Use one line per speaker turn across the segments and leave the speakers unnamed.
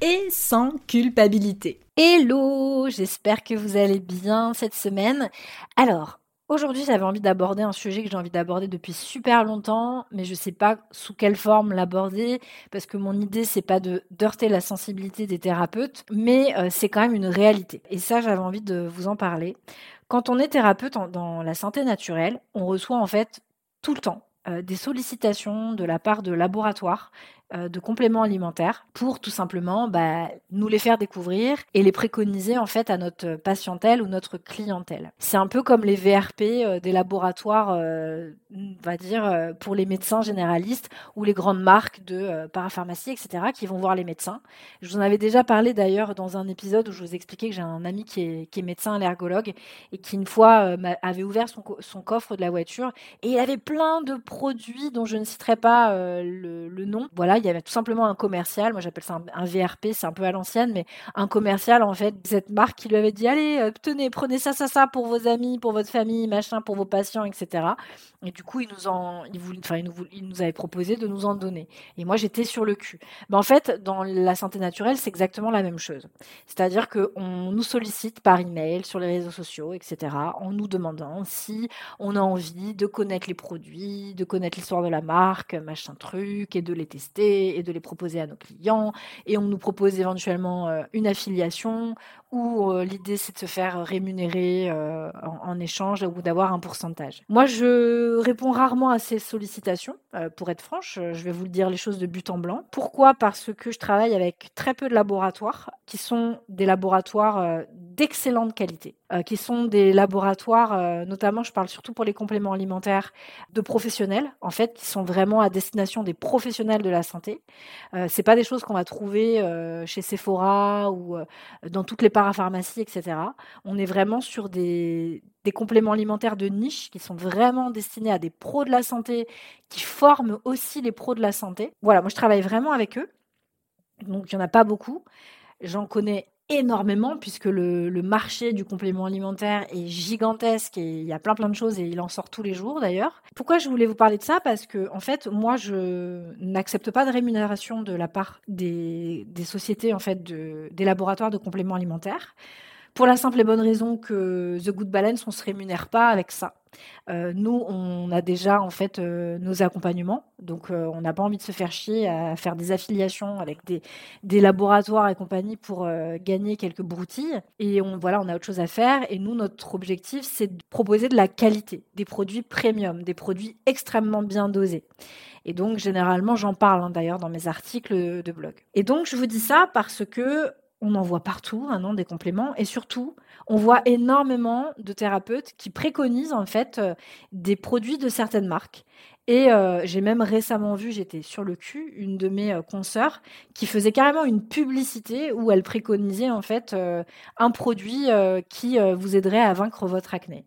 et sans culpabilité. Hello, j'espère que vous allez bien cette semaine. Alors, aujourd'hui j'avais envie d'aborder un sujet que j'ai envie d'aborder depuis super longtemps, mais je ne sais pas sous quelle forme l'aborder, parce que mon idée c'est pas de heurter la sensibilité des thérapeutes, mais euh, c'est quand même une réalité. Et ça j'avais envie de vous en parler. Quand on est thérapeute dans la santé naturelle, on reçoit en fait tout le temps euh, des sollicitations de la part de laboratoires de compléments alimentaires pour tout simplement bah, nous les faire découvrir et les préconiser en fait à notre patientèle ou notre clientèle. C'est un peu comme les VRP euh, des laboratoires, euh, on va dire, pour les médecins généralistes ou les grandes marques de parapharmacie, etc., qui vont voir les médecins. Je vous en avais déjà parlé d'ailleurs dans un épisode où je vous expliquais que j'ai un ami qui est, médecin allergologue et qui une fois avait ouvert son, son, coffre de la voiture et il avait plein de produits dont je ne citerai pas le, le nom. Voilà, il y avait tout simplement un commercial, moi j'appelle ça un, VRP, c'est un peu à l'ancienne, mais un commercial en fait, cette marque qui lui avait dit allez, euh, tenez, prenez ça, ça, ça pour vos amis, pour votre famille, machin, pour vos patients, etc. Et du coup, il nous en, enfin, nous, nous avait proposé de nous en donner. Et moi j'étais sur le cul. Mais en fait, dans la santé naturelle, c'est exactement la même chose. C'est-à-dire qu'on nous sollicite par email, sur les réseaux sociaux, etc., en nous demandant si on a envie de connaître les produits, de connaître l'histoire de la marque, machin truc, et de les tester et de les proposer à nos clients. Et on nous propose éventuellement euh, une affiliation ou euh, l'idée c'est de se faire rémunérer euh, en, échange ou d'avoir un pourcentage. Moi, je réponds rarement à ces sollicitations, pour être franche. Je vais vous le dire les choses de but en blanc. Pourquoi? Parce que je travaille avec très peu de laboratoires qui sont des laboratoires d'excellente qualité, qui sont des laboratoires, notamment je parle surtout pour les compléments alimentaires, de professionnels, en fait, qui sont vraiment à destination des professionnels de la santé. Euh, c'est pas des choses qu'on va trouver euh, chez Sephora ou euh, dans toutes les parapharmacies, etc. On est vraiment sur des, des compléments alimentaires de niche qui sont vraiment destinés à des pros de la santé, qui forment aussi les pros de la santé. Voilà, moi je travaille vraiment avec eux. Donc il n'y en a pas beaucoup. J'en connais énormément puisque le, marché du complément alimentaire est gigantesque et il y a plein plein de choses et il en sort tous les jours d'ailleurs. Pourquoi je voulais vous parler de ça? Parce que en fait, moi, je n'accepte pas de rémunération de la part des, sociétés en fait de, des laboratoires de compléments alimentaires. Pour la simple et bonne raison que The Good Balance, on se rémunère pas avec ça. Nous, on a déjà en fait nos accompagnements, donc on n'a pas envie de se faire chier à faire des affiliations avec des, des laboratoires et compagnie pour gagner quelques broutilles. Et on voilà, on a autre chose à faire. Et nous, notre objectif, c'est de proposer de la qualité, des produits premium, des produits extrêmement bien dosés. Et donc, généralement, j'en parle hein, d'ailleurs dans mes articles de blog. Et donc, je vous dis ça parce que on en voit partout un des compléments. Et surtout on voit énormément de thérapeutes qui préconisent en fait euh, des produits de certaines marques. Et euh, j'ai même récemment vu, j'étais sur le cul, une de mes euh, consoeurs qui faisait carrément une publicité où elle préconisait en fait un produit qui vous aiderait à vaincre votre acné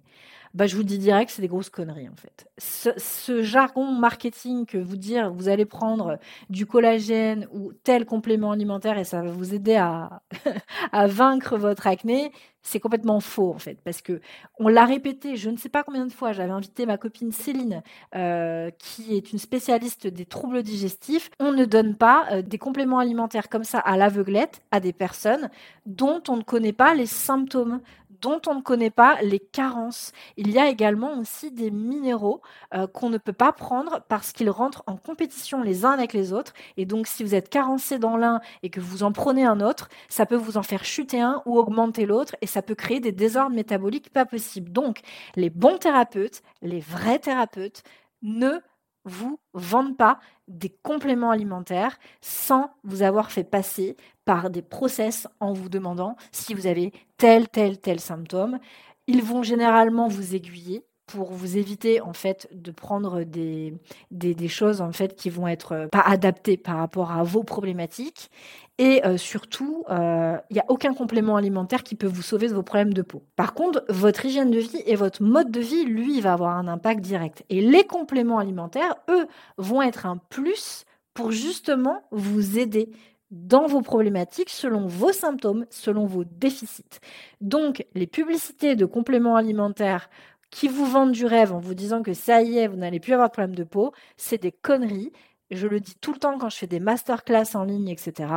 bah, je vous dis direct, c'est des grosses conneries en fait. Ce, jargon marketing que vous dire, vous allez prendre du collagène ou tel complément alimentaire et ça va vous aider à, à vaincre votre acné, c'est complètement faux en fait, parce que on l'a répété, je ne sais pas combien de fois. J'avais invité ma copine Céline, euh, qui est une spécialiste des troubles digestifs. On ne donne pas euh, des compléments alimentaires comme ça à l'aveuglette à des personnes dont on ne connaît pas les symptômes dont on ne connaît pas les carences. Il y a également aussi des minéraux euh, qu'on ne peut pas prendre parce qu'ils rentrent en compétition les uns avec les autres. Et donc, si vous êtes carencé dans l'un et que vous en prenez un autre, ça peut vous en faire chuter un ou augmenter l'autre et ça peut créer des désordres métaboliques pas possibles. Donc, les bons thérapeutes, les vrais thérapeutes, ne vous vendent pas des compléments alimentaires sans vous avoir fait passer par des process en vous demandant si vous avez tel, tel, tel symptôme. Ils vont généralement vous aiguiller pour vous éviter en fait de prendre des, des, choses en fait qui vont être euh, pas adaptées par rapport à vos problématiques. Et euh, surtout, euh, il n'y a aucun complément alimentaire qui peut vous sauver de vos problèmes de peau. Par contre, votre hygiène de vie et votre mode de vie, lui, va avoir un impact direct. Et les compléments alimentaires, eux, vont être un plus pour justement vous aider dans vos problématiques selon vos symptômes, selon vos déficits. Donc, les publicités de compléments alimentaires qui vous vendent du rêve en vous disant que ça y est, vous n'allez plus avoir de problème de peau, c'est des conneries. Je le dis tout le temps quand je fais des masterclass en ligne, etc.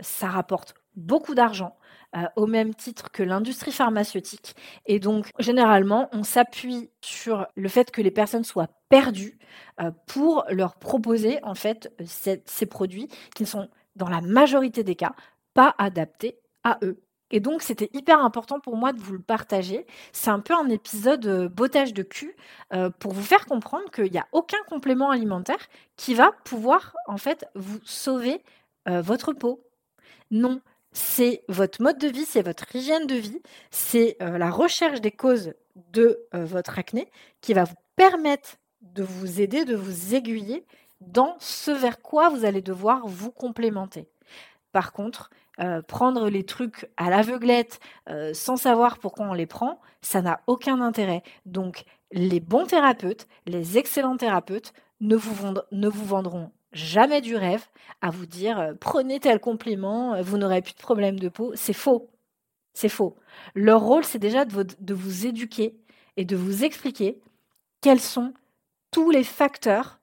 Ça rapporte beaucoup d'argent. Euh, au même titre que l'industrie pharmaceutique. Et donc, généralement, on s'appuie sur le fait que les personnes soient perdues euh, pour leur proposer, en fait, ces produits qui sont, dans la majorité des cas, pas adaptés à eux. Et donc, c'était hyper important pour moi de vous le partager. C'est un peu un épisode euh, bottage de cul euh, pour vous faire comprendre qu'il n'y a aucun complément alimentaire qui va pouvoir, en fait, vous sauver euh, votre peau. Non, c'est votre mode de vie, c'est votre hygiène de vie, c'est la recherche des causes de votre acné qui va vous permettre de vous aider, de vous aiguiller dans ce vers quoi vous allez devoir vous complémenter. Par contre, euh, prendre les trucs à l'aveuglette euh, sans savoir pourquoi on les prend, ça n'a aucun intérêt. Donc, les bons thérapeutes, les excellents thérapeutes ne vous, ne vous vendront jamais du rêve à vous dire euh, prenez tel compliment, vous n'aurez plus de problème de peau. C'est faux. C'est faux. Leur rôle, c'est déjà de de vous éduquer et de vous expliquer quels sont tous les facteurs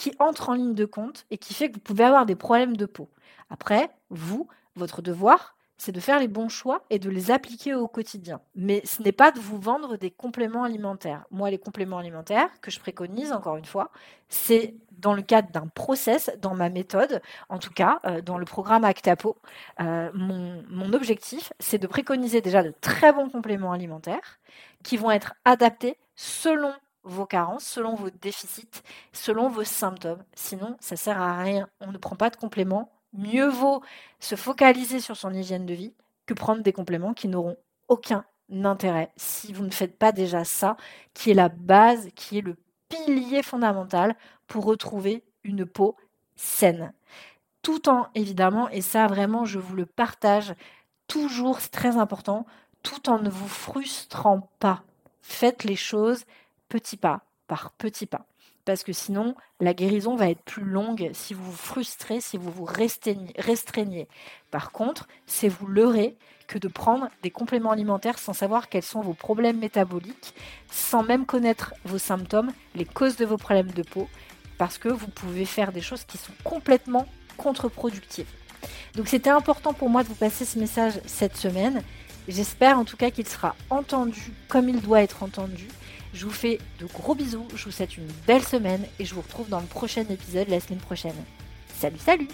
qui entrent en ligne de compte et qui fait que vous pouvez avoir des problèmes de peau. Après, vous, votre devoir, c'est de faire les bons choix et de les appliquer au quotidien. Mais ce n'est pas de vous vendre des compléments alimentaires. Moi, les compléments alimentaires que je préconise, encore une fois, c'est dans le cadre d'un process, dans ma méthode, en tout cas euh, dans le programme Actapo. Euh, mon, mon objectif, c'est de préconiser déjà de très bons compléments alimentaires qui vont être adaptés selon vos carences, selon vos déficits, selon vos symptômes. Sinon, ça sert à rien. On ne prend pas de compléments mieux vaut se focaliser sur son hygiène de vie que prendre des compléments qui n'auront aucun intérêt si vous ne faites pas déjà ça, qui est la base, qui est le pilier fondamental pour retrouver une peau saine. Tout en, évidemment, et ça vraiment je vous le partage, toujours, c'est très important, tout en ne vous frustrant pas. Faites les choses petit pas par petit pas parce que sinon, la guérison va être plus longue si vous vous frustrez, si vous vous restreignez. Par contre, c'est vous leurrer que de prendre des compléments alimentaires sans savoir quels sont vos problèmes métaboliques, sans même connaître vos symptômes, les causes de vos problèmes de peau, parce que vous pouvez faire des choses qui sont complètement contre-productives. Donc c'était important pour moi de vous passer ce message cette semaine. J'espère en tout cas qu'il sera entendu comme il doit être entendu je vous fais de gros bisous, je vous souhaite une belle semaine et je vous retrouve dans le prochain épisode la semaine prochaine. Salut, salut